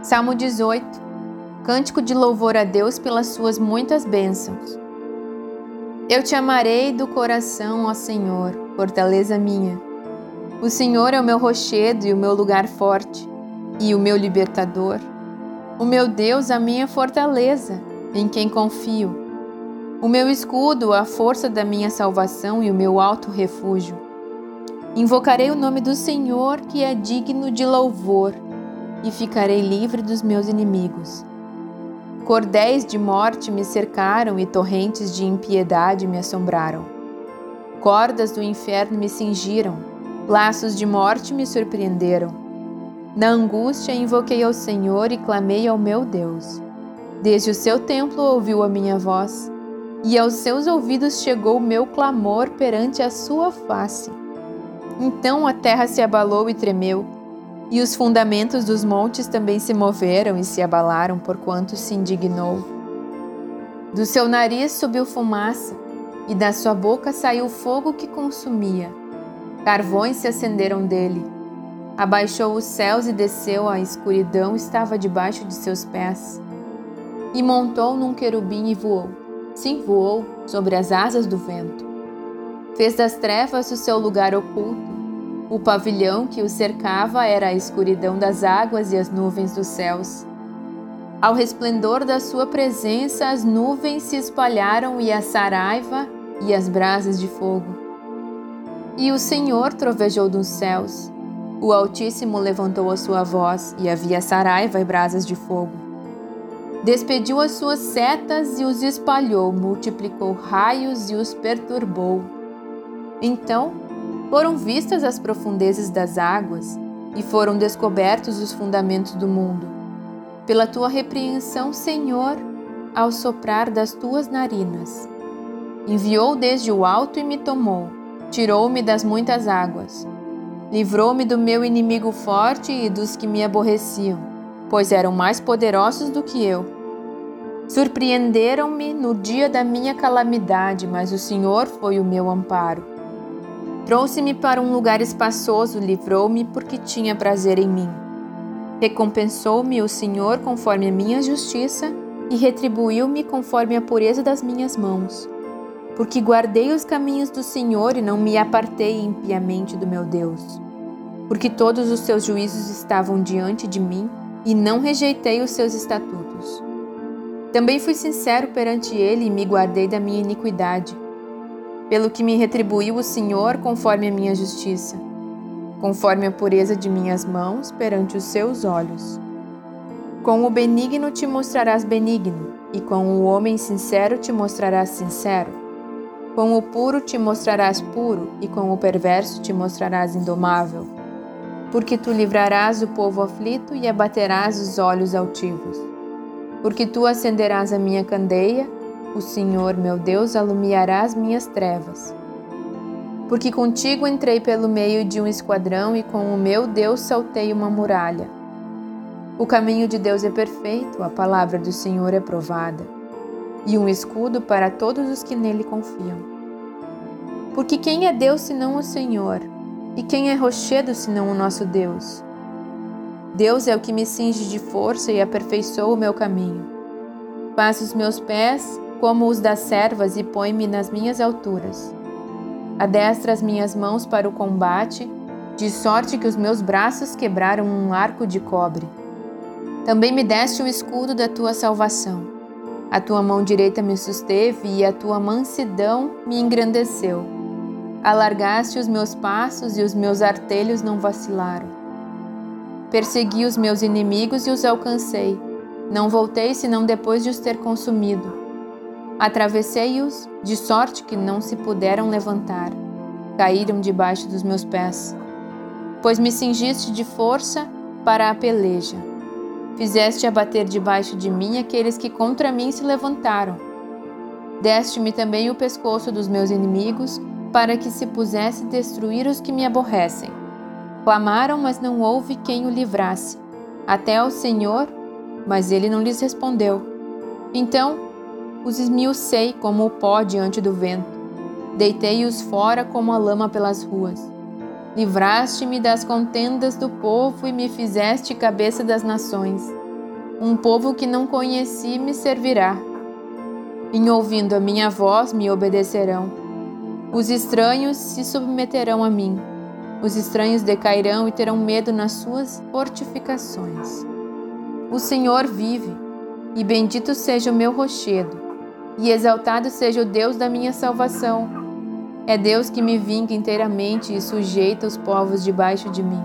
Salmo 18 Cântico de louvor a Deus pelas suas muitas bênçãos. Eu te amarei do coração, ó Senhor, fortaleza minha. O Senhor é o meu rochedo e o meu lugar forte, e o meu libertador. O meu Deus, a minha fortaleza, em quem confio. O meu escudo, a força da minha salvação e o meu alto refúgio. Invocarei o nome do Senhor, que é digno de louvor, e ficarei livre dos meus inimigos. Cordéis de morte me cercaram e torrentes de impiedade me assombraram. Cordas do inferno me cingiram, laços de morte me surpreenderam. Na angústia invoquei ao Senhor e clamei ao meu Deus. Desde o seu templo ouviu a minha voz, e aos seus ouvidos chegou o meu clamor perante a sua face. Então a terra se abalou e tremeu e os fundamentos dos montes também se moveram e se abalaram, porquanto se indignou. Do seu nariz subiu fumaça, e da sua boca saiu fogo que consumia. Carvões se acenderam dele. Abaixou os céus e desceu, a escuridão estava debaixo de seus pés. E montou num querubim e voou. Sim, voou sobre as asas do vento. Fez das trevas o seu lugar oculto o pavilhão que o cercava era a escuridão das águas e as nuvens dos céus. Ao resplendor da sua presença, as nuvens se espalharam e a saraiva e as brasas de fogo. E o Senhor trovejou dos céus. O Altíssimo levantou a sua voz e havia saraiva e brasas de fogo. Despediu as suas setas e os espalhou, multiplicou raios e os perturbou. Então foram vistas as profundezas das águas e foram descobertos os fundamentos do mundo. Pela tua repreensão, Senhor, ao soprar das tuas narinas. Enviou desde o alto e me tomou, tirou-me das muitas águas. Livrou-me do meu inimigo forte e dos que me aborreciam, pois eram mais poderosos do que eu. Surpreenderam-me no dia da minha calamidade, mas o Senhor foi o meu amparo. Trouxe-me para um lugar espaçoso, livrou-me porque tinha prazer em mim. Recompensou-me o Senhor conforme a minha justiça e retribuiu-me conforme a pureza das minhas mãos. Porque guardei os caminhos do Senhor e não me apartei impiamente do meu Deus. Porque todos os seus juízos estavam diante de mim e não rejeitei os seus estatutos. Também fui sincero perante ele e me guardei da minha iniquidade pelo que me retribuiu o Senhor conforme a minha justiça, conforme a pureza de minhas mãos perante os seus olhos. Com o benigno te mostrarás benigno, e com o homem sincero te mostrarás sincero. Com o puro te mostrarás puro, e com o perverso te mostrarás indomável. Porque tu livrarás o povo aflito e abaterás os olhos altivos. Porque tu acenderás a minha candeia o Senhor, meu Deus, alumiará as minhas trevas. Porque contigo entrei pelo meio de um esquadrão e com o meu Deus saltei uma muralha. O caminho de Deus é perfeito, a palavra do Senhor é provada, e um escudo para todos os que nele confiam. Porque quem é Deus senão o Senhor? E quem é rochedo senão o nosso Deus? Deus é o que me cinge de força e aperfeiçoa o meu caminho. Faz os meus pés como os das servas, e põe-me nas minhas alturas. Adestra as minhas mãos para o combate, de sorte que os meus braços quebraram um arco de cobre. Também me deste o escudo da tua salvação. A tua mão direita me susteve e a tua mansidão me engrandeceu. Alargaste os meus passos e os meus artelhos não vacilaram. Persegui os meus inimigos e os alcancei. Não voltei senão depois de os ter consumido. Atravessei-os de sorte que não se puderam levantar. Caíram debaixo dos meus pés. Pois me cingiste de força para a peleja. Fizeste abater debaixo de mim aqueles que contra mim se levantaram. Deste-me também o pescoço dos meus inimigos, para que se pusesse destruir os que me aborrecem. Clamaram, mas não houve quem o livrasse. Até ao Senhor, mas ele não lhes respondeu. Então os esmiucei como o pó diante do vento. Deitei-os fora como a lama pelas ruas. Livraste-me das contendas do povo e me fizeste cabeça das nações. Um povo que não conheci me servirá. Em ouvindo a minha voz, me obedecerão. Os estranhos se submeterão a mim. Os estranhos decairão e terão medo nas suas fortificações. O Senhor vive, e bendito seja o meu rochedo, e exaltado seja o Deus da minha salvação. É Deus que me vinga inteiramente e sujeita os povos debaixo de mim.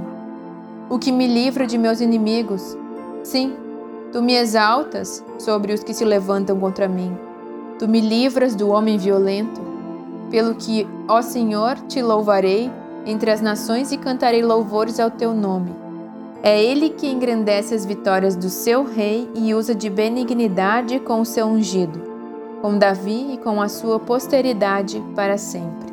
O que me livra de meus inimigos. Sim, tu me exaltas sobre os que se levantam contra mim. Tu me livras do homem violento. Pelo que, ó Senhor, te louvarei entre as nações e cantarei louvores ao teu nome. É ele que engrandece as vitórias do seu rei e usa de benignidade com o seu ungido, com Davi e com a sua posteridade para sempre.